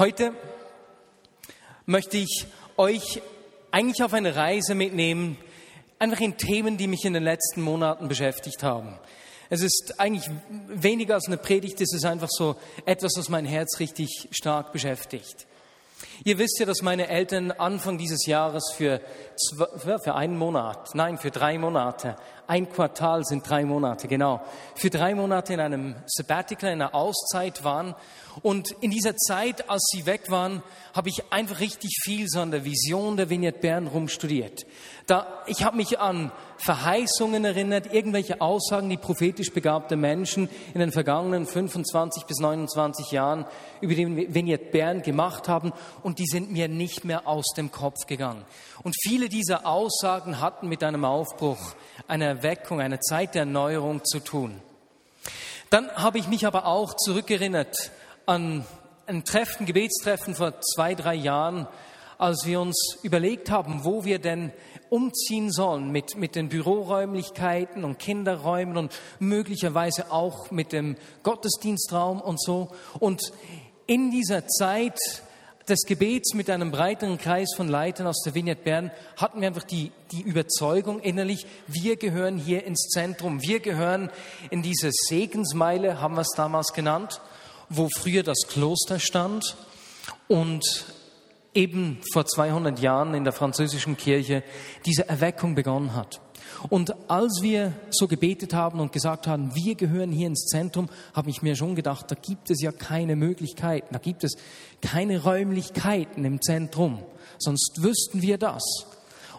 Heute möchte ich euch eigentlich auf eine Reise mitnehmen, einfach in Themen, die mich in den letzten Monaten beschäftigt haben. Es ist eigentlich weniger als eine Predigt, es ist einfach so etwas, was mein Herz richtig stark beschäftigt. Ihr wisst ja, dass meine Eltern Anfang dieses Jahres für, zwei, für einen Monat, nein, für drei Monate, ein Quartal sind drei Monate, genau, für drei Monate in einem Sabbatical, in einer Auszeit waren. Und in dieser Zeit, als sie weg waren, habe ich einfach richtig viel so an der Vision der Vignette Bern rumstudiert. Da, ich habe mich an Verheißungen erinnert, irgendwelche Aussagen, die prophetisch begabte Menschen in den vergangenen 25 bis 29 Jahren über den Vignette Bern gemacht haben und die sind mir nicht mehr aus dem Kopf gegangen. Und viele dieser Aussagen hatten mit einem Aufbruch, einer Erweckung, einer Zeit der Erneuerung zu tun. Dann habe ich mich aber auch zurückerinnert an ein Treffen, Gebetstreffen vor zwei, drei Jahren, als wir uns überlegt haben, wo wir denn umziehen sollen mit, mit den Büroräumlichkeiten und Kinderräumen und möglicherweise auch mit dem Gottesdienstraum und so. Und in dieser Zeit des Gebets mit einem breiteren Kreis von Leitern aus der Vignette Bern hatten wir einfach die, die Überzeugung innerlich, wir gehören hier ins Zentrum, wir gehören in diese Segensmeile, haben wir es damals genannt, wo früher das Kloster stand und eben vor 200 Jahren in der französischen Kirche diese Erweckung begonnen hat. Und als wir so gebetet haben und gesagt haben, wir gehören hier ins Zentrum, habe ich mir schon gedacht, da gibt es ja keine Möglichkeiten, da gibt es keine Räumlichkeiten im Zentrum, sonst wüssten wir das.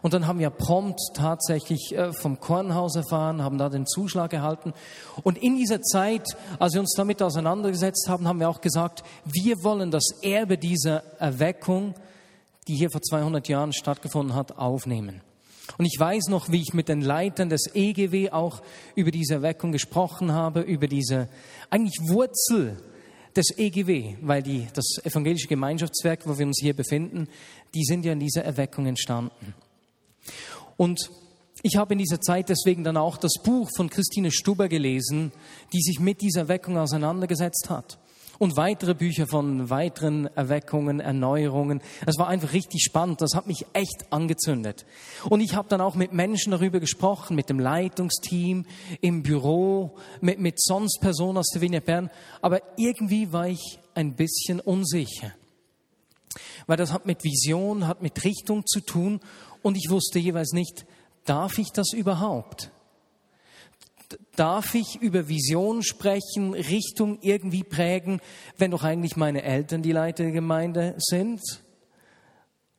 Und dann haben wir prompt tatsächlich äh, vom Kornhaus erfahren, haben da den Zuschlag erhalten. Und in dieser Zeit, als wir uns damit auseinandergesetzt haben, haben wir auch gesagt, wir wollen das Erbe dieser Erweckung, die hier vor 200 Jahren stattgefunden hat, aufnehmen. Und ich weiß noch, wie ich mit den Leitern des EGW auch über diese Erweckung gesprochen habe, über diese eigentlich Wurzel des EGW, weil die, das evangelische Gemeinschaftswerk, wo wir uns hier befinden, die sind ja in dieser Erweckung entstanden. Und ich habe in dieser Zeit deswegen dann auch das Buch von Christine Stuber gelesen, die sich mit dieser Erweckung auseinandergesetzt hat und weitere Bücher von weiteren Erweckungen, Erneuerungen. Es war einfach richtig spannend. Das hat mich echt angezündet. Und ich habe dann auch mit Menschen darüber gesprochen, mit dem Leitungsteam, im Büro, mit, mit sonst Personen aus der Vignette Bern. Aber irgendwie war ich ein bisschen unsicher. Weil das hat mit Vision, hat mit Richtung zu tun. Und ich wusste jeweils nicht, darf ich das überhaupt? Darf ich über Vision sprechen, Richtung irgendwie prägen, wenn doch eigentlich meine Eltern die Leiter der Gemeinde sind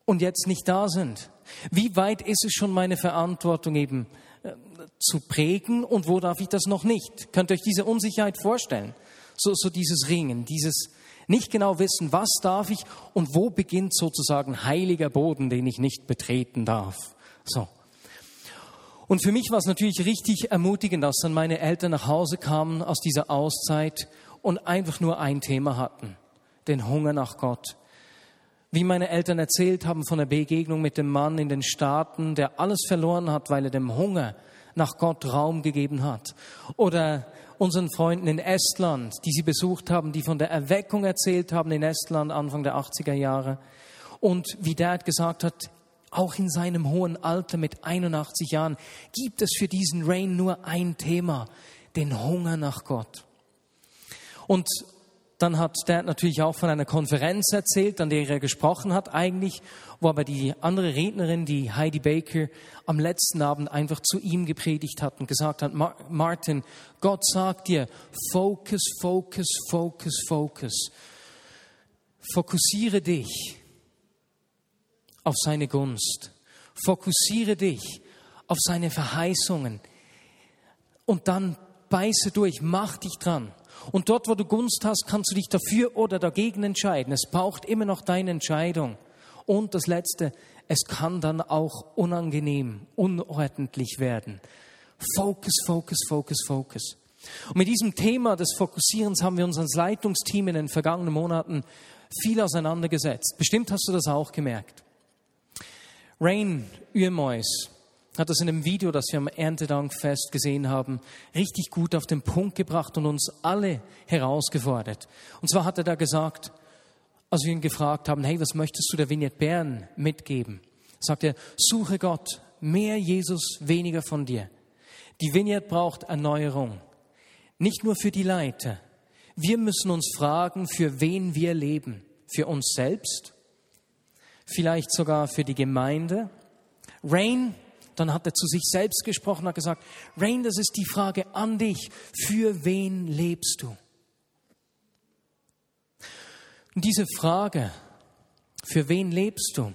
und jetzt nicht da sind? Wie weit ist es schon meine Verantwortung eben äh, zu prägen und wo darf ich das noch nicht? Könnt ihr euch diese Unsicherheit vorstellen? So, so dieses Ringen, dieses nicht genau wissen, was darf ich und wo beginnt sozusagen heiliger Boden, den ich nicht betreten darf. So. Und für mich war es natürlich richtig ermutigend, dass dann meine Eltern nach Hause kamen aus dieser Auszeit und einfach nur ein Thema hatten, den Hunger nach Gott. Wie meine Eltern erzählt haben von der Begegnung mit dem Mann in den Staaten, der alles verloren hat, weil er dem Hunger nach Gott Raum gegeben hat. Oder unseren Freunden in Estland, die sie besucht haben, die von der Erweckung erzählt haben in Estland Anfang der 80er Jahre. Und wie Dad gesagt hat, auch in seinem hohen Alter mit 81 Jahren, gibt es für diesen Rain nur ein Thema, den Hunger nach Gott. Und dann hat Dad natürlich auch von einer Konferenz erzählt, an der er gesprochen hat eigentlich, wo aber die andere Rednerin, die Heidi Baker, am letzten Abend einfach zu ihm gepredigt hat und gesagt hat, Martin, Gott sagt dir, focus, focus, focus, focus. Fokussiere dich auf seine Gunst. Fokussiere dich auf seine Verheißungen. Und dann beiße durch, mach dich dran. Und dort, wo du Gunst hast, kannst du dich dafür oder dagegen entscheiden. Es braucht immer noch deine Entscheidung. Und das Letzte, es kann dann auch unangenehm, unordentlich werden. Focus, focus, focus, focus. Und mit diesem Thema des Fokussierens haben wir uns als Leitungsteam in den vergangenen Monaten viel auseinandergesetzt. Bestimmt hast du das auch gemerkt. Rain Uemois hat das in einem Video, das wir am Erntedankfest gesehen haben, richtig gut auf den Punkt gebracht und uns alle herausgefordert. Und zwar hat er da gesagt, als wir ihn gefragt haben, hey, was möchtest du der Vignette Bern mitgeben? Sagt er, suche Gott, mehr Jesus, weniger von dir. Die Vignette braucht Erneuerung. Nicht nur für die Leiter. Wir müssen uns fragen, für wen wir leben. Für uns selbst, vielleicht sogar für die Gemeinde. Rain, dann hat er zu sich selbst gesprochen, hat gesagt, Rain, das ist die Frage an dich. Für wen lebst du? Und diese Frage, für wen lebst du,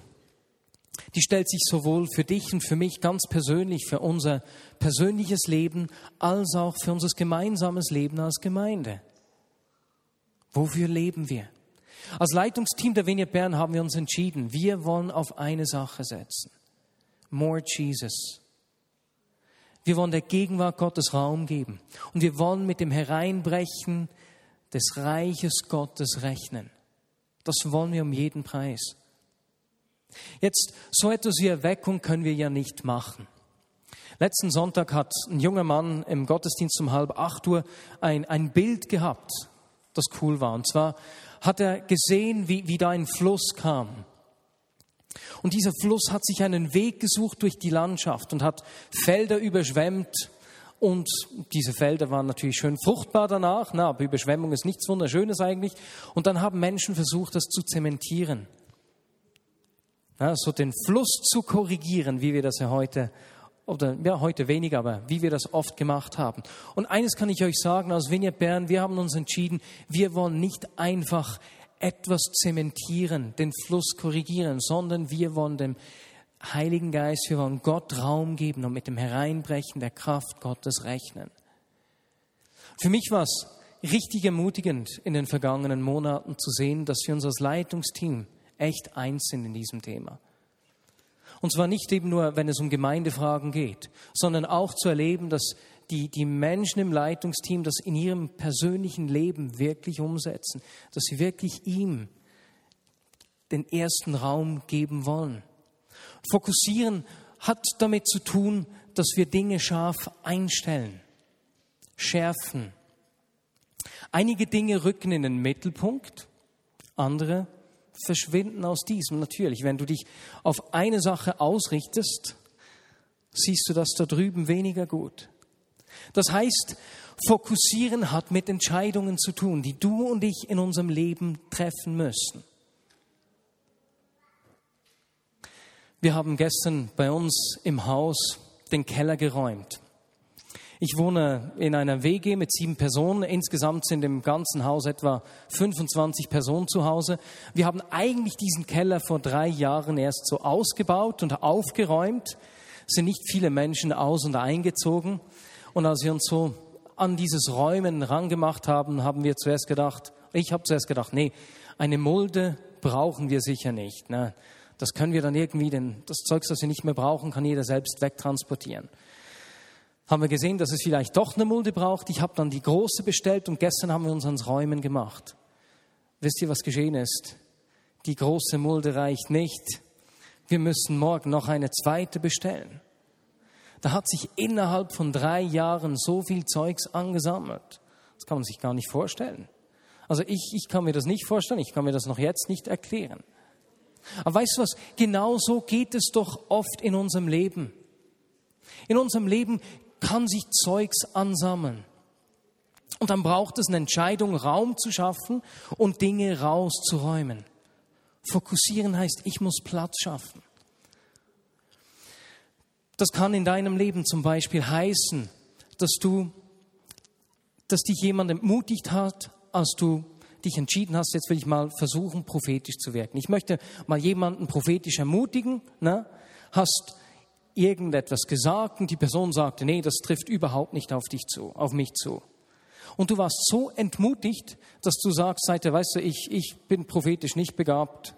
die stellt sich sowohl für dich und für mich ganz persönlich, für unser persönliches Leben, als auch für unser gemeinsames Leben als Gemeinde. Wofür leben wir? Als Leitungsteam der Vignette Bern haben wir uns entschieden, wir wollen auf eine Sache setzen. More Jesus. Wir wollen der Gegenwart Gottes Raum geben. Und wir wollen mit dem Hereinbrechen des Reiches Gottes rechnen. Das wollen wir um jeden Preis. Jetzt, so etwas wie Erweckung können wir ja nicht machen. Letzten Sonntag hat ein junger Mann im Gottesdienst um halb acht Uhr ein, ein Bild gehabt, das cool war. Und zwar hat er gesehen, wie, wie da ein Fluss kam. Und dieser Fluss hat sich einen Weg gesucht durch die Landschaft und hat Felder überschwemmt. Und diese Felder waren natürlich schön fruchtbar danach, na, aber Überschwemmung ist nichts Wunderschönes eigentlich. Und dann haben Menschen versucht, das zu zementieren. Ja, so den Fluss zu korrigieren, wie wir das ja heute oder ja, heute weniger, aber wie wir das oft gemacht haben. Und eines kann ich euch sagen, aus Vignette Bern, wir haben uns entschieden, wir wollen nicht einfach etwas zementieren, den Fluss korrigieren, sondern wir wollen dem Heiligen Geist, wir wollen Gott Raum geben und mit dem Hereinbrechen der Kraft Gottes rechnen. Für mich war es richtig ermutigend in den vergangenen Monaten zu sehen, dass wir uns als Leitungsteam echt eins sind in diesem Thema. Und zwar nicht eben nur, wenn es um Gemeindefragen geht, sondern auch zu erleben, dass die, die Menschen im Leitungsteam das in ihrem persönlichen Leben wirklich umsetzen, dass sie wirklich ihm den ersten Raum geben wollen. Fokussieren hat damit zu tun, dass wir Dinge scharf einstellen, schärfen. Einige Dinge rücken in den Mittelpunkt, andere verschwinden aus diesem. Natürlich, wenn du dich auf eine Sache ausrichtest, siehst du das da drüben weniger gut. Das heißt, fokussieren hat mit Entscheidungen zu tun, die du und ich in unserem Leben treffen müssen. Wir haben gestern bei uns im Haus den Keller geräumt. Ich wohne in einer WG mit sieben Personen. Insgesamt sind im ganzen Haus etwa 25 Personen zu Hause. Wir haben eigentlich diesen Keller vor drei Jahren erst so ausgebaut und aufgeräumt. Es sind nicht viele Menschen aus und eingezogen. Und als wir uns so an dieses Räumen rangemacht haben, haben wir zuerst gedacht, ich habe zuerst gedacht, nee, eine Mulde brauchen wir sicher nicht. Ne? Das können wir dann irgendwie, denn das Zeugs, das wir nicht mehr brauchen, kann jeder selbst wegtransportieren haben wir gesehen, dass es vielleicht doch eine Mulde braucht. Ich habe dann die große bestellt und gestern haben wir uns ans Räumen gemacht. Wisst ihr, was geschehen ist? Die große Mulde reicht nicht. Wir müssen morgen noch eine zweite bestellen. Da hat sich innerhalb von drei Jahren so viel Zeugs angesammelt. Das kann man sich gar nicht vorstellen. Also ich, ich kann mir das nicht vorstellen, ich kann mir das noch jetzt nicht erklären. Aber weißt du was, genau so geht es doch oft in unserem Leben. In unserem Leben kann sich Zeugs ansammeln. Und dann braucht es eine Entscheidung, Raum zu schaffen und Dinge rauszuräumen. Fokussieren heißt, ich muss Platz schaffen. Das kann in deinem Leben zum Beispiel heißen, dass du, dass dich jemand entmutigt hat, als du dich entschieden hast, jetzt will ich mal versuchen, prophetisch zu wirken. Ich möchte mal jemanden prophetisch ermutigen, ne? hast irgendetwas gesagt und die Person sagte, nee, das trifft überhaupt nicht auf dich zu, auf mich zu. Und du warst so entmutigt, dass du sagst, seither, weißt du, ich, ich bin prophetisch nicht begabt.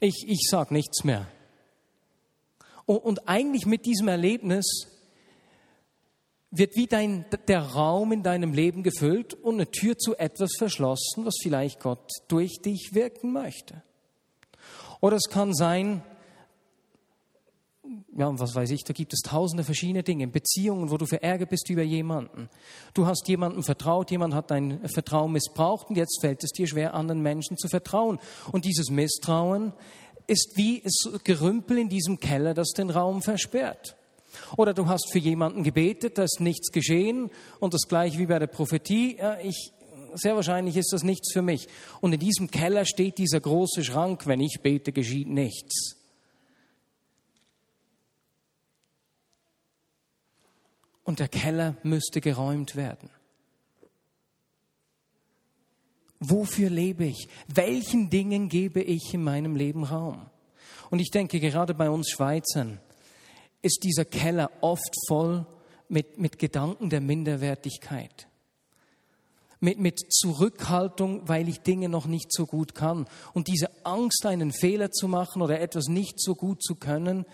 Ich, ich sag nichts mehr. Und, und eigentlich mit diesem Erlebnis wird wie dein, der Raum in deinem Leben gefüllt und eine Tür zu etwas verschlossen, was vielleicht Gott durch dich wirken möchte. Oder es kann sein, ja, was weiß ich, da gibt es tausende verschiedene Dinge, Beziehungen, wo du verärgert bist über jemanden. Du hast jemandem vertraut, jemand hat dein Vertrauen missbraucht und jetzt fällt es dir schwer, anderen Menschen zu vertrauen. Und dieses Misstrauen ist wie das Gerümpel in diesem Keller, das den Raum versperrt. Oder du hast für jemanden gebetet, da ist nichts geschehen und das gleiche wie bei der Prophetie, ja, ich, sehr wahrscheinlich ist das nichts für mich. Und in diesem Keller steht dieser große Schrank, wenn ich bete, geschieht nichts. Und der Keller müsste geräumt werden. Wofür lebe ich? Welchen Dingen gebe ich in meinem Leben Raum? Und ich denke, gerade bei uns Schweizern ist dieser Keller oft voll mit, mit Gedanken der Minderwertigkeit. Mit, mit Zurückhaltung, weil ich Dinge noch nicht so gut kann. Und diese Angst, einen Fehler zu machen oder etwas nicht so gut zu können,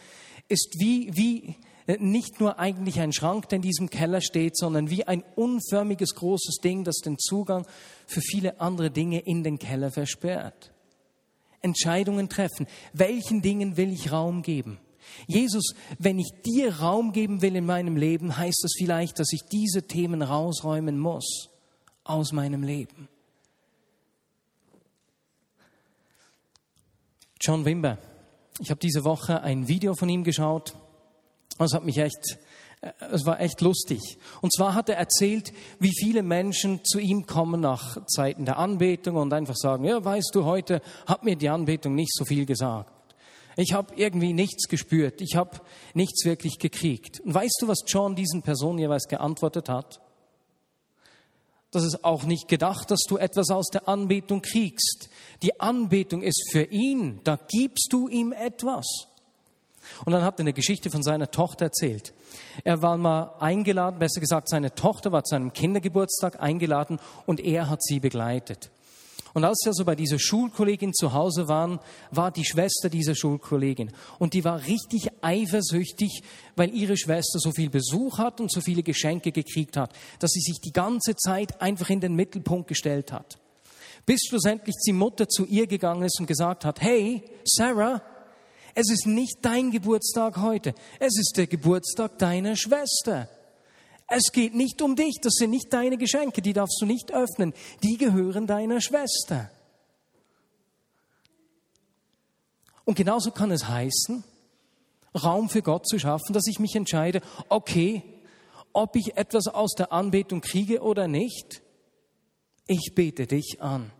ist wie, wie, nicht nur eigentlich ein Schrank, der in diesem Keller steht, sondern wie ein unförmiges großes Ding, das den Zugang für viele andere Dinge in den Keller versperrt. Entscheidungen treffen. Welchen Dingen will ich Raum geben? Jesus, wenn ich dir Raum geben will in meinem Leben, heißt das vielleicht, dass ich diese Themen rausräumen muss aus meinem Leben. John Wimber. Ich habe diese Woche ein Video von ihm geschaut das hat mich echt, äh, es war echt lustig. Und zwar hat er erzählt, wie viele Menschen zu ihm kommen nach Zeiten der Anbetung und einfach sagen, ja, weißt du, heute hat mir die Anbetung nicht so viel gesagt. Ich habe irgendwie nichts gespürt, ich habe nichts wirklich gekriegt. Und weißt du, was John diesen Personen jeweils geantwortet hat? Das ist auch nicht gedacht, dass du etwas aus der Anbetung kriegst. Die Anbetung ist für ihn, da gibst du ihm etwas. Und dann hat er eine Geschichte von seiner Tochter erzählt. Er war mal eingeladen, besser gesagt, seine Tochter war zu einem Kindergeburtstag eingeladen und er hat sie begleitet. Und als wir so bei dieser Schulkollegin zu Hause waren, war die Schwester dieser Schulkollegin. Und die war richtig eifersüchtig, weil ihre Schwester so viel Besuch hat und so viele Geschenke gekriegt hat, dass sie sich die ganze Zeit einfach in den Mittelpunkt gestellt hat. Bis schlussendlich die Mutter zu ihr gegangen ist und gesagt hat, hey, Sarah, es ist nicht dein Geburtstag heute, es ist der Geburtstag deiner Schwester. Es geht nicht um dich, das sind nicht deine Geschenke, die darfst du nicht öffnen, die gehören deiner Schwester. Und genauso kann es heißen, Raum für Gott zu schaffen, dass ich mich entscheide, okay, ob ich etwas aus der Anbetung kriege oder nicht, ich bete dich an.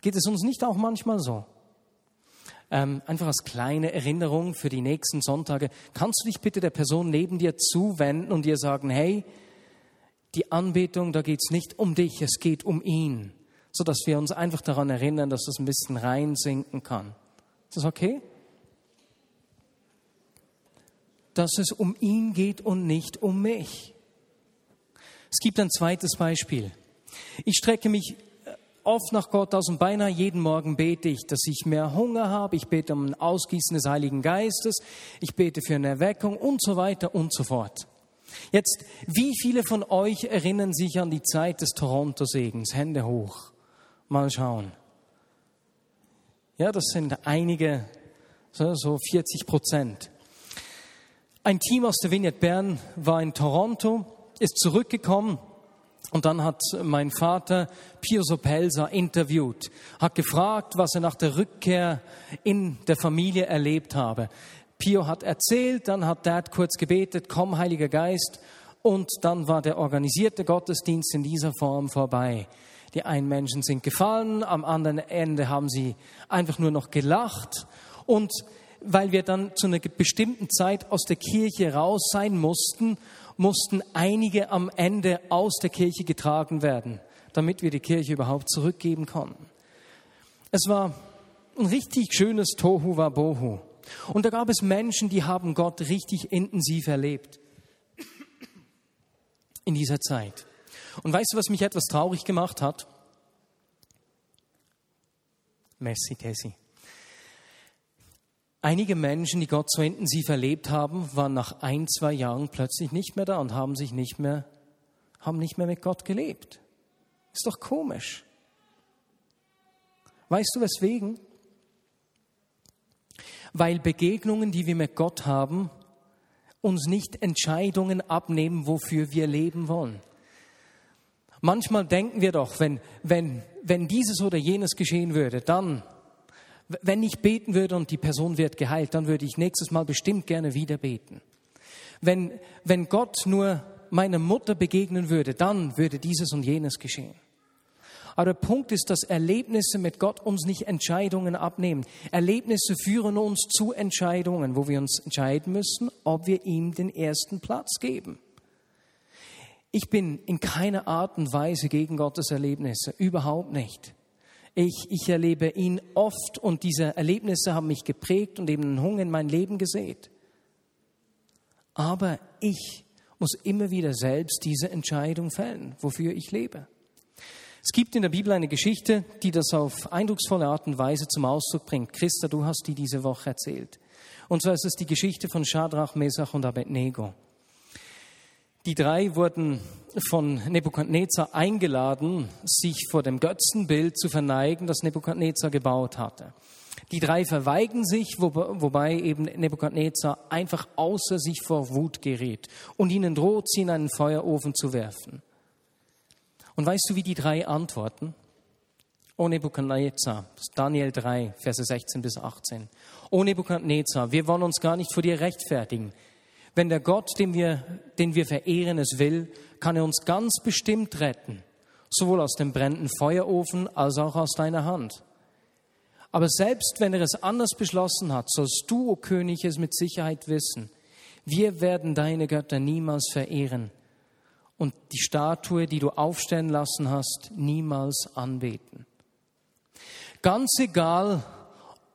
Geht es uns nicht auch manchmal so? Ähm, einfach als kleine Erinnerung für die nächsten Sonntage, kannst du dich bitte der Person neben dir zuwenden und dir sagen, hey, die Anbetung, da geht es nicht um dich, es geht um ihn, sodass wir uns einfach daran erinnern, dass das ein bisschen reinsinken kann. Ist das okay? Dass es um ihn geht und nicht um mich. Es gibt ein zweites Beispiel. Ich strecke mich oft nach Gott aus und beinahe jeden Morgen bete ich, dass ich mehr Hunger habe. Ich bete um ein Ausgießen des Heiligen Geistes. Ich bete für eine Erweckung und so weiter und so fort. Jetzt, wie viele von euch erinnern sich an die Zeit des Toronto-Segens? Hände hoch. Mal schauen. Ja, das sind einige, so 40 Prozent. Ein Team aus der Vignette Bern war in Toronto, ist zurückgekommen und dann hat mein Vater Pio Sopelsa interviewt, hat gefragt, was er nach der Rückkehr in der Familie erlebt habe. Pio hat erzählt, dann hat Dad kurz gebetet, komm Heiliger Geist, und dann war der organisierte Gottesdienst in dieser Form vorbei. Die einen Menschen sind gefallen, am anderen Ende haben sie einfach nur noch gelacht und weil wir dann zu einer bestimmten Zeit aus der Kirche raus sein mussten mussten einige am Ende aus der Kirche getragen werden, damit wir die Kirche überhaupt zurückgeben konnten. Es war ein richtig schönes Tohu Wabohu. Und da gab es Menschen, die haben Gott richtig intensiv erlebt in dieser Zeit. Und weißt du, was mich etwas traurig gemacht hat? Messi, Tessi. Einige Menschen, die Gott so intensiv erlebt haben, waren nach ein, zwei Jahren plötzlich nicht mehr da und haben sich nicht mehr, haben nicht mehr mit Gott gelebt. Ist doch komisch. Weißt du weswegen? weil Begegnungen, die wir mit Gott haben, uns nicht Entscheidungen abnehmen, wofür wir leben wollen. Manchmal denken wir doch, wenn, wenn, wenn dieses oder jenes geschehen würde, dann, wenn ich beten würde und die Person wird geheilt, dann würde ich nächstes Mal bestimmt gerne wieder beten. Wenn, wenn Gott nur meiner Mutter begegnen würde, dann würde dieses und jenes geschehen. Aber der Punkt ist, dass Erlebnisse mit Gott uns nicht Entscheidungen abnehmen. Erlebnisse führen uns zu Entscheidungen, wo wir uns entscheiden müssen, ob wir ihm den ersten Platz geben. Ich bin in keiner Art und Weise gegen Gottes Erlebnisse, überhaupt nicht. Ich, ich erlebe ihn oft und diese Erlebnisse haben mich geprägt und eben einen Hunger in mein Leben gesät. Aber ich muss immer wieder selbst diese Entscheidung fällen, wofür ich lebe. Es gibt in der Bibel eine Geschichte, die das auf eindrucksvolle Art und Weise zum Ausdruck bringt. Christa, du hast die diese Woche erzählt. Und zwar ist es die Geschichte von Shadrach, Mesach und Abednego. Die drei wurden von Nebukadnezar eingeladen, sich vor dem Götzenbild zu verneigen, das Nebukadnezar gebaut hatte. Die drei verweigern sich, wobei eben Nebukadnezar einfach außer sich vor Wut gerät und ihnen droht, sie in einen Feuerofen zu werfen. Und weißt du, wie die drei antworten? O Nebukadnezar, Daniel 3, Verse 16 bis 18. O Nebukadnezar, wir wollen uns gar nicht vor dir rechtfertigen. Wenn der Gott, den wir, den wir verehren, es will, kann er uns ganz bestimmt retten, sowohl aus dem brennenden Feuerofen als auch aus deiner Hand. Aber selbst wenn er es anders beschlossen hat, sollst du, o König, es mit Sicherheit wissen. Wir werden deine Götter niemals verehren und die Statue, die du aufstellen lassen hast, niemals anbeten. Ganz egal,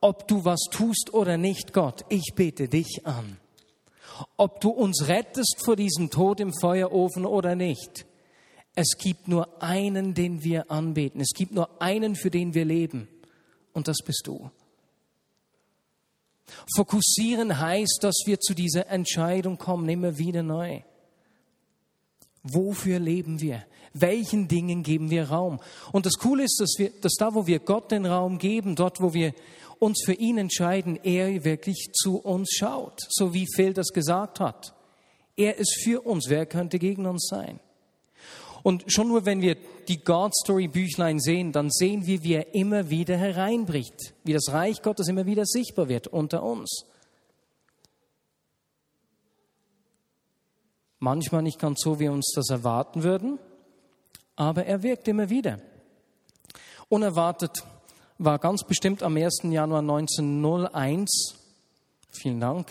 ob du was tust oder nicht, Gott, ich bete dich an. Ob du uns rettest vor diesem Tod im Feuerofen oder nicht. Es gibt nur einen, den wir anbeten. Es gibt nur einen, für den wir leben und das bist du. Fokussieren heißt, dass wir zu dieser Entscheidung kommen, immer wieder neu. Wofür leben wir? Welchen Dingen geben wir Raum? Und das Coole ist, dass, wir, dass da, wo wir Gott den Raum geben, dort, wo wir uns für ihn entscheiden, er wirklich zu uns schaut, so wie Phil das gesagt hat. Er ist für uns. Wer könnte gegen uns sein? Und schon nur wenn wir die God Story Büchlein sehen, dann sehen wir, wie er immer wieder hereinbricht, wie das Reich Gottes immer wieder sichtbar wird unter uns. Manchmal nicht ganz so, wie wir uns das erwarten würden, aber er wirkt immer wieder. Unerwartet war ganz bestimmt am 1. Januar 1901, vielen Dank,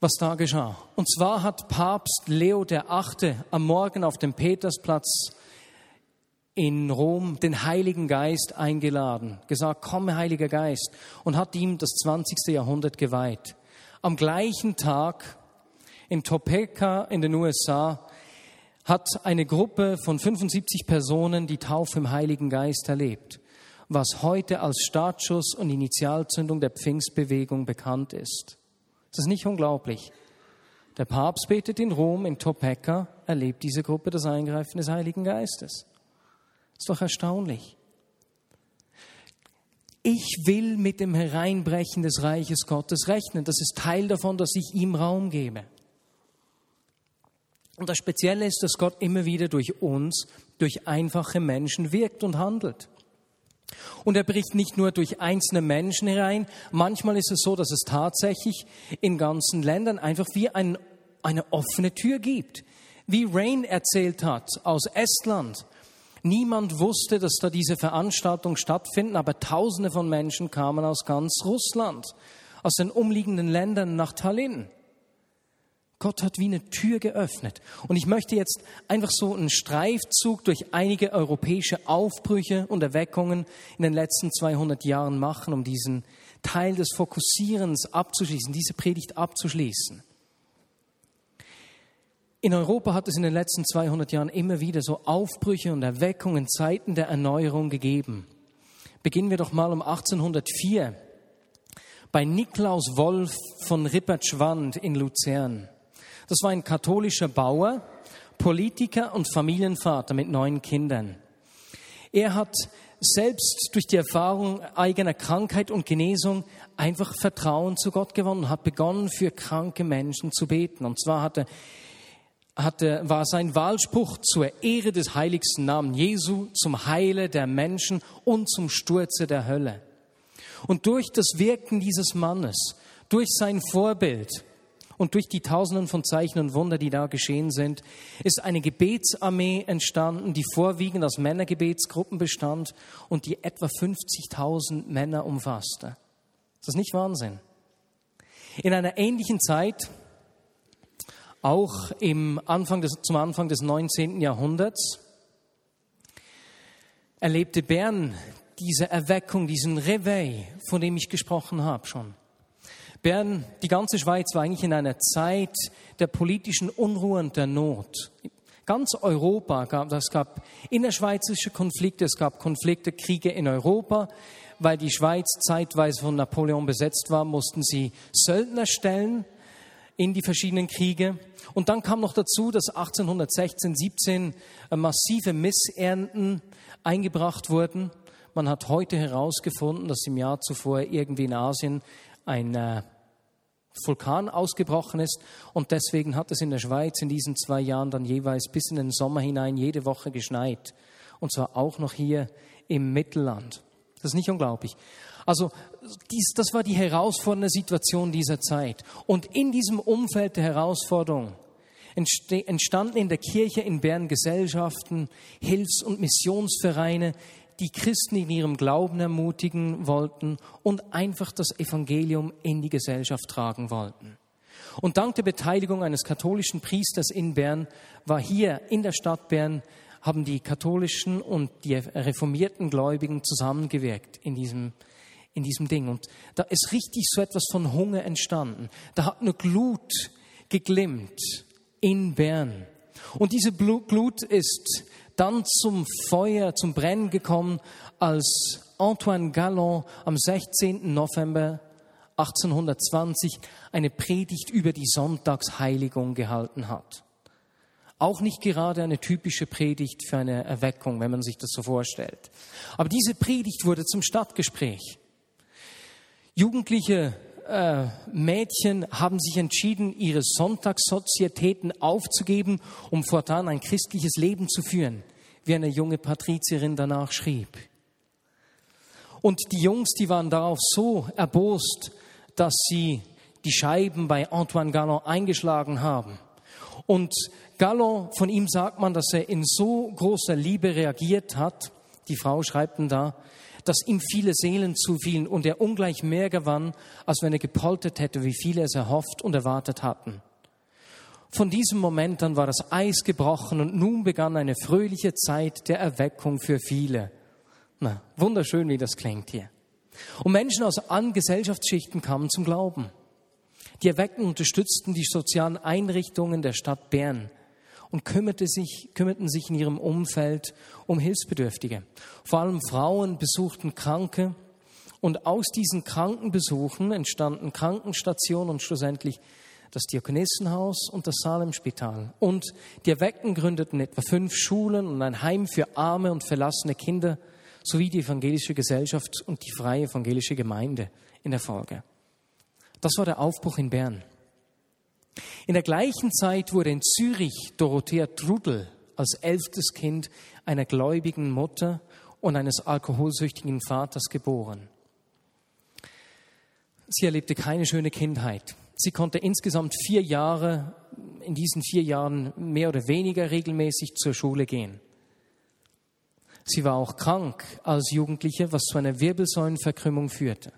was da geschah. Und zwar hat Papst Leo VIII. am Morgen auf dem Petersplatz in Rom den Heiligen Geist eingeladen, gesagt, komme Heiliger Geist, und hat ihm das 20. Jahrhundert geweiht. Am gleichen Tag in Topeka in den USA hat eine Gruppe von 75 Personen die Taufe im Heiligen Geist erlebt, was heute als Startschuss und Initialzündung der Pfingstbewegung bekannt ist. Das ist nicht unglaublich. Der Papst betet in Rom, in Topeka, erlebt diese Gruppe das Eingreifen des Heiligen Geistes. Ist doch erstaunlich. Ich will mit dem Hereinbrechen des Reiches Gottes rechnen. Das ist Teil davon, dass ich ihm Raum gebe. Und das Spezielle ist, dass Gott immer wieder durch uns, durch einfache Menschen wirkt und handelt. Und er bricht nicht nur durch einzelne Menschen herein, manchmal ist es so, dass es tatsächlich in ganzen Ländern einfach wie ein, eine offene Tür gibt. Wie Rain erzählt hat aus Estland. Niemand wusste, dass da diese Veranstaltungen stattfinden, aber Tausende von Menschen kamen aus ganz Russland, aus den umliegenden Ländern nach Tallinn. Gott hat wie eine Tür geöffnet. Und ich möchte jetzt einfach so einen Streifzug durch einige europäische Aufbrüche und Erweckungen in den letzten 200 Jahren machen, um diesen Teil des Fokussierens abzuschließen, diese Predigt abzuschließen. In Europa hat es in den letzten 200 Jahren immer wieder so Aufbrüche und Erweckungen, Zeiten der Erneuerung gegeben. Beginnen wir doch mal um 1804 bei Niklaus Wolf von Rippertschwand in Luzern. Das war ein katholischer Bauer, Politiker und Familienvater mit neun Kindern. Er hat selbst durch die Erfahrung eigener Krankheit und Genesung einfach Vertrauen zu Gott gewonnen, hat begonnen, für kranke Menschen zu beten. Und zwar hatte, hatte, war sein Wahlspruch zur Ehre des heiligsten Namen Jesu, zum Heile der Menschen und zum Sturze der Hölle. Und durch das Wirken dieses Mannes, durch sein Vorbild, und durch die Tausenden von Zeichen und Wunder, die da geschehen sind, ist eine Gebetsarmee entstanden, die vorwiegend aus Männergebetsgruppen bestand und die etwa 50.000 Männer umfasste. Ist das nicht Wahnsinn? In einer ähnlichen Zeit, auch im Anfang des, zum Anfang des 19. Jahrhunderts, erlebte Bern diese Erweckung, diesen Reveil, von dem ich gesprochen habe schon. Bern, die ganze Schweiz war eigentlich in einer Zeit der politischen Unruhe und der Not. Ganz Europa gab, es gab innerschweizerische Konflikte, es gab Konflikte, Kriege in Europa. Weil die Schweiz zeitweise von Napoleon besetzt war, mussten sie Söldner stellen in die verschiedenen Kriege. Und dann kam noch dazu, dass 1816, 17 äh, massive Missernten eingebracht wurden. Man hat heute herausgefunden, dass im Jahr zuvor irgendwie in Asien ein äh, Vulkan ausgebrochen ist und deswegen hat es in der Schweiz in diesen zwei Jahren dann jeweils bis in den Sommer hinein jede Woche geschneit und zwar auch noch hier im Mittelland. Das ist nicht unglaublich. Also dies, das war die herausfordernde Situation dieser Zeit und in diesem Umfeld der Herausforderung entstanden in der Kirche in Bern Gesellschaften, Hilfs- und Missionsvereine, die Christen in ihrem Glauben ermutigen wollten und einfach das Evangelium in die Gesellschaft tragen wollten. Und dank der Beteiligung eines katholischen Priesters in Bern war hier in der Stadt Bern haben die katholischen und die reformierten Gläubigen zusammengewirkt in diesem, in diesem Ding. Und da ist richtig so etwas von Hunger entstanden. Da hat eine Glut geglimmt in Bern. Und diese Glut ist dann zum Feuer, zum Brennen gekommen, als Antoine Gallon am 16. November 1820 eine Predigt über die Sonntagsheiligung gehalten hat. Auch nicht gerade eine typische Predigt für eine Erweckung, wenn man sich das so vorstellt. Aber diese Predigt wurde zum Stadtgespräch. Jugendliche äh, Mädchen haben sich entschieden, ihre Sonntagssozietäten aufzugeben, um fortan ein christliches Leben zu führen, wie eine junge Patrizierin danach schrieb. Und die Jungs, die waren darauf so erbost, dass sie die Scheiben bei Antoine Gallon eingeschlagen haben. Und Gallon, von ihm sagt man, dass er in so großer Liebe reagiert hat. Die Frau schreibt dann da, dass ihm viele Seelen zufielen und er ungleich mehr gewann, als wenn er gepoltert hätte, wie viele es erhofft und erwartet hatten. Von diesem Moment an war das Eis gebrochen und nun begann eine fröhliche Zeit der Erweckung für viele. Na, wunderschön, wie das klingt hier. Und Menschen aus allen Gesellschaftsschichten kamen zum Glauben. Die Erweckten unterstützten die sozialen Einrichtungen der Stadt Bern und kümmerte sich, kümmerten sich in ihrem Umfeld um Hilfsbedürftige. Vor allem Frauen besuchten Kranke und aus diesen Krankenbesuchen entstanden Krankenstationen und schlussendlich das Diakonissenhaus und das Salemspital. Und die Erweckten gründeten etwa fünf Schulen und ein Heim für arme und verlassene Kinder sowie die evangelische Gesellschaft und die freie evangelische Gemeinde in der Folge. Das war der Aufbruch in Bern. In der gleichen Zeit wurde in Zürich Dorothea Trudel als elftes Kind einer gläubigen Mutter und eines alkoholsüchtigen Vaters geboren. Sie erlebte keine schöne Kindheit. Sie konnte insgesamt vier Jahre, in diesen vier Jahren mehr oder weniger regelmäßig zur Schule gehen. Sie war auch krank als Jugendliche, was zu einer Wirbelsäulenverkrümmung führte.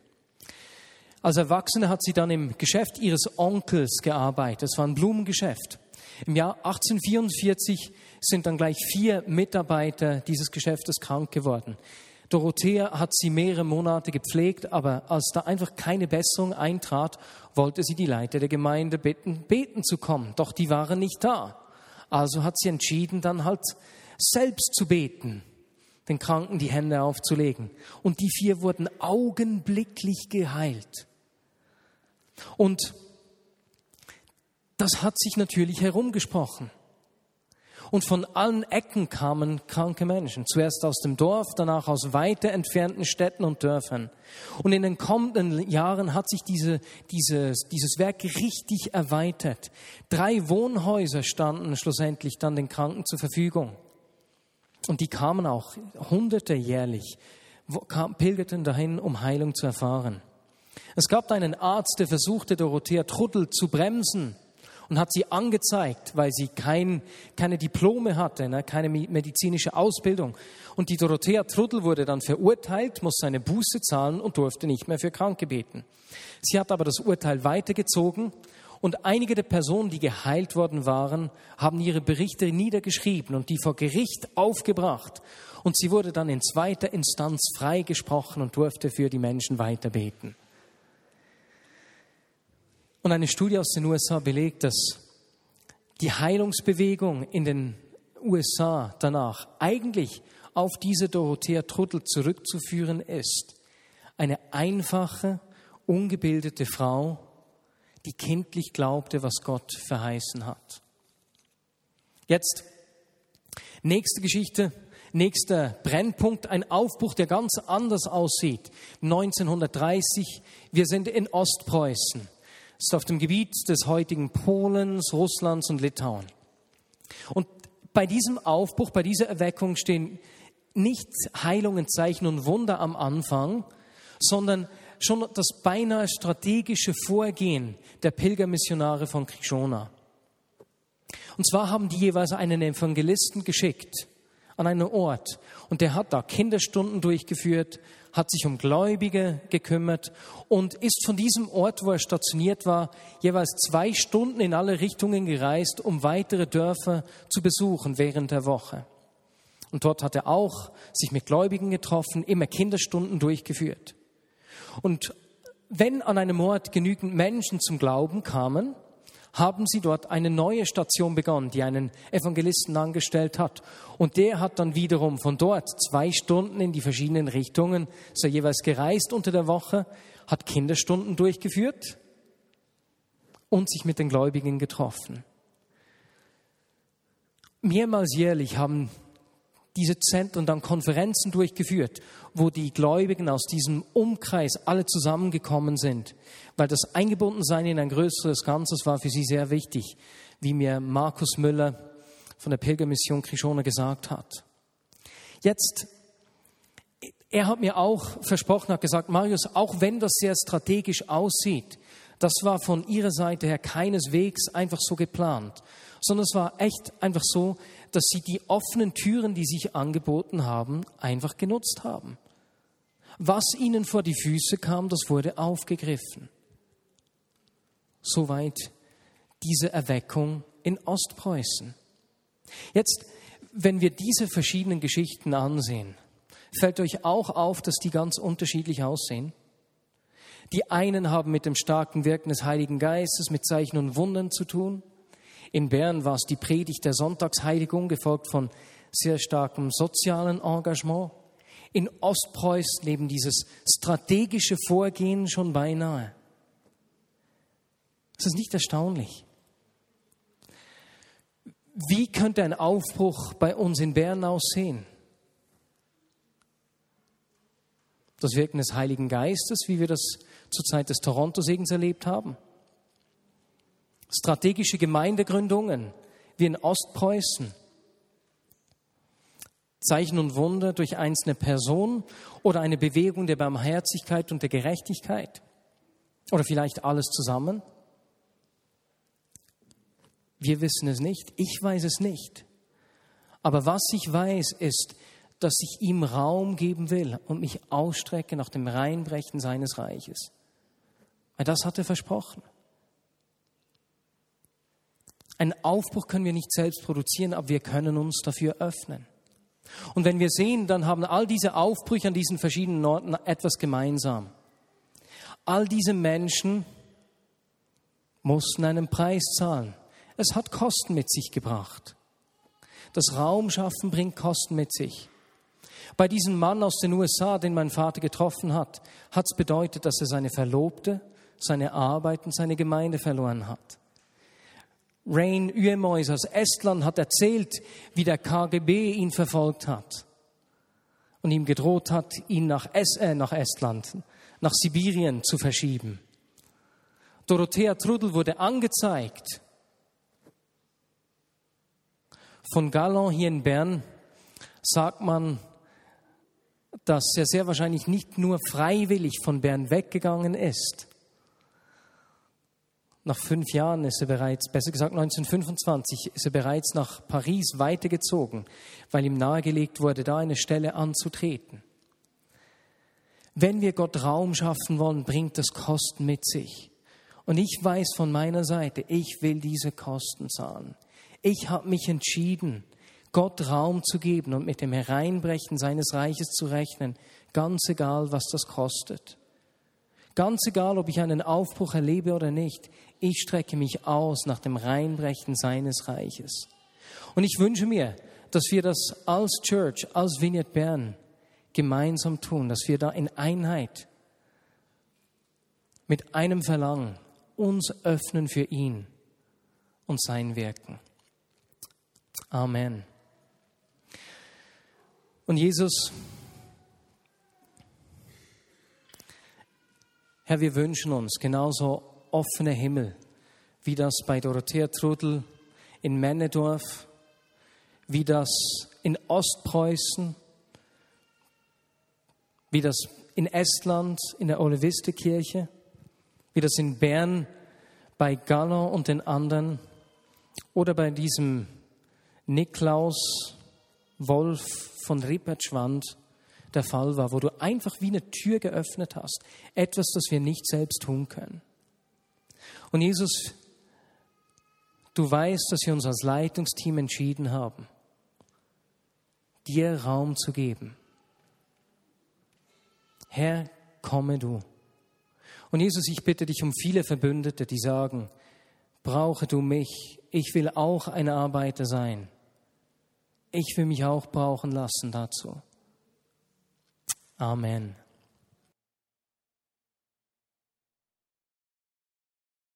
Als Erwachsene hat sie dann im Geschäft ihres Onkels gearbeitet. Das war ein Blumengeschäft. Im Jahr 1844 sind dann gleich vier Mitarbeiter dieses Geschäftes krank geworden. Dorothea hat sie mehrere Monate gepflegt, aber als da einfach keine Besserung eintrat, wollte sie die Leiter der Gemeinde bitten, beten zu kommen. Doch die waren nicht da. Also hat sie entschieden, dann halt selbst zu beten, den Kranken die Hände aufzulegen. Und die vier wurden augenblicklich geheilt. Und das hat sich natürlich herumgesprochen. Und von allen Ecken kamen kranke Menschen. Zuerst aus dem Dorf, danach aus weiter entfernten Städten und Dörfern. Und in den kommenden Jahren hat sich diese, dieses, dieses Werk richtig erweitert. Drei Wohnhäuser standen schlussendlich dann den Kranken zur Verfügung. Und die kamen auch, Hunderte jährlich, pilgerten dahin, um Heilung zu erfahren. Es gab einen Arzt, der versuchte, Dorothea Truddel zu bremsen und hat sie angezeigt, weil sie kein, keine Diplome hatte, ne, keine medizinische Ausbildung. Und die Dorothea Truddel wurde dann verurteilt, muss seine Buße zahlen und durfte nicht mehr für Kranke beten. Sie hat aber das Urteil weitergezogen und einige der Personen, die geheilt worden waren, haben ihre Berichte niedergeschrieben und die vor Gericht aufgebracht. Und sie wurde dann in zweiter Instanz freigesprochen und durfte für die Menschen weiter beten. Und eine Studie aus den USA belegt, dass die Heilungsbewegung in den USA danach eigentlich auf diese Dorothea Truddel zurückzuführen ist. Eine einfache, ungebildete Frau, die kindlich glaubte, was Gott verheißen hat. Jetzt, nächste Geschichte, nächster Brennpunkt, ein Aufbruch, der ganz anders aussieht. 1930, wir sind in Ostpreußen ist auf dem Gebiet des heutigen Polens, Russlands und Litauen. Und bei diesem Aufbruch, bei dieser Erweckung stehen nicht Heilungen, Zeichen und Wunder am Anfang, sondern schon das beinahe strategische Vorgehen der Pilgermissionare von Krishona. Und zwar haben die jeweils einen Evangelisten geschickt an einen Ort und der hat da Kinderstunden durchgeführt, hat sich um Gläubige gekümmert und ist von diesem Ort, wo er stationiert war, jeweils zwei Stunden in alle Richtungen gereist, um weitere Dörfer zu besuchen während der Woche. Und dort hat er auch sich mit Gläubigen getroffen, immer Kinderstunden durchgeführt. Und wenn an einem Ort genügend Menschen zum Glauben kamen, haben sie dort eine neue Station begonnen, die einen Evangelisten angestellt hat. Und der hat dann wiederum von dort zwei Stunden in die verschiedenen Richtungen, so jeweils gereist unter der Woche, hat Kinderstunden durchgeführt und sich mit den Gläubigen getroffen. Mehrmals jährlich haben diese Zentren dann Konferenzen durchgeführt, wo die Gläubigen aus diesem Umkreis alle zusammengekommen sind, weil das Eingebundensein in ein größeres Ganzes war für sie sehr wichtig, wie mir Markus Müller von der Pilgermission Krishona gesagt hat. Jetzt, er hat mir auch versprochen, hat gesagt, Marius, auch wenn das sehr strategisch aussieht, das war von Ihrer Seite her keineswegs einfach so geplant, sondern es war echt einfach so, dass Sie die offenen Türen, die sich angeboten haben, einfach genutzt haben. Was Ihnen vor die Füße kam, das wurde aufgegriffen. Soweit diese Erweckung in Ostpreußen. Jetzt, wenn wir diese verschiedenen Geschichten ansehen, fällt euch auch auf, dass die ganz unterschiedlich aussehen. Die einen haben mit dem starken Wirken des Heiligen Geistes, mit Zeichen und Wundern zu tun. In Bern war es die Predigt der Sonntagsheiligung, gefolgt von sehr starkem sozialen Engagement. In Ostpreußen neben dieses strategische Vorgehen schon beinahe. Ist das nicht erstaunlich? Wie könnte ein Aufbruch bei uns in Bern aussehen? Das Wirken des Heiligen Geistes, wie wir das zur Zeit des Toronto-Segens erlebt haben. Strategische Gemeindegründungen, wie in Ostpreußen. Zeichen und Wunder durch einzelne Personen oder eine Bewegung der Barmherzigkeit und der Gerechtigkeit. Oder vielleicht alles zusammen. Wir wissen es nicht, ich weiß es nicht. Aber was ich weiß, ist, dass ich ihm Raum geben will und mich ausstrecke nach dem Reinbrechen seines Reiches. Das hat er versprochen. Einen Aufbruch können wir nicht selbst produzieren, aber wir können uns dafür öffnen. Und wenn wir sehen, dann haben all diese Aufbrüche an diesen verschiedenen Orten etwas gemeinsam. All diese Menschen mussten einen Preis zahlen. Es hat Kosten mit sich gebracht. Das Raumschaffen bringt Kosten mit sich. Bei diesem Mann aus den USA, den mein Vater getroffen hat, hat es bedeutet, dass er seine Verlobte, seine Arbeit und seine Gemeinde verloren hat. Rain Uemois aus Estland hat erzählt, wie der KGB ihn verfolgt hat und ihm gedroht hat, ihn nach, es äh, nach Estland, nach Sibirien zu verschieben. Dorothea Trudel wurde angezeigt. Von Gallon hier in Bern sagt man, dass er sehr wahrscheinlich nicht nur freiwillig von Bern weggegangen ist. Nach fünf Jahren ist er bereits, besser gesagt 1925, ist er bereits nach Paris weitergezogen, weil ihm nahegelegt wurde, da eine Stelle anzutreten. Wenn wir Gott Raum schaffen wollen, bringt das Kosten mit sich. Und ich weiß von meiner Seite, ich will diese Kosten zahlen. Ich habe mich entschieden, Gott Raum zu geben und mit dem Hereinbrechen seines Reiches zu rechnen, ganz egal, was das kostet. Ganz egal, ob ich einen Aufbruch erlebe oder nicht, ich strecke mich aus nach dem Reinbrechen seines Reiches. Und ich wünsche mir, dass wir das als Church, als Vineyard Bern gemeinsam tun, dass wir da in Einheit mit einem Verlangen uns öffnen für ihn und sein Wirken. Amen. Und Jesus, Herr, wir wünschen uns genauso offene Himmel, wie das bei Dorothea Trudel in Männedorf, wie das in Ostpreußen, wie das in Estland in der Oleviste-Kirche, wie das in Bern bei Gallon und den anderen oder bei diesem Niklaus Wolf von Rippertschwand der Fall war, wo du einfach wie eine Tür geöffnet hast, etwas, das wir nicht selbst tun können. Und Jesus, du weißt, dass wir uns als Leitungsteam entschieden haben, dir Raum zu geben. Herr, komme du. Und Jesus, ich bitte dich um viele Verbündete, die sagen, brauche du mich, ich will auch ein Arbeiter sein. Ich will mich auch brauchen lassen dazu. Amen.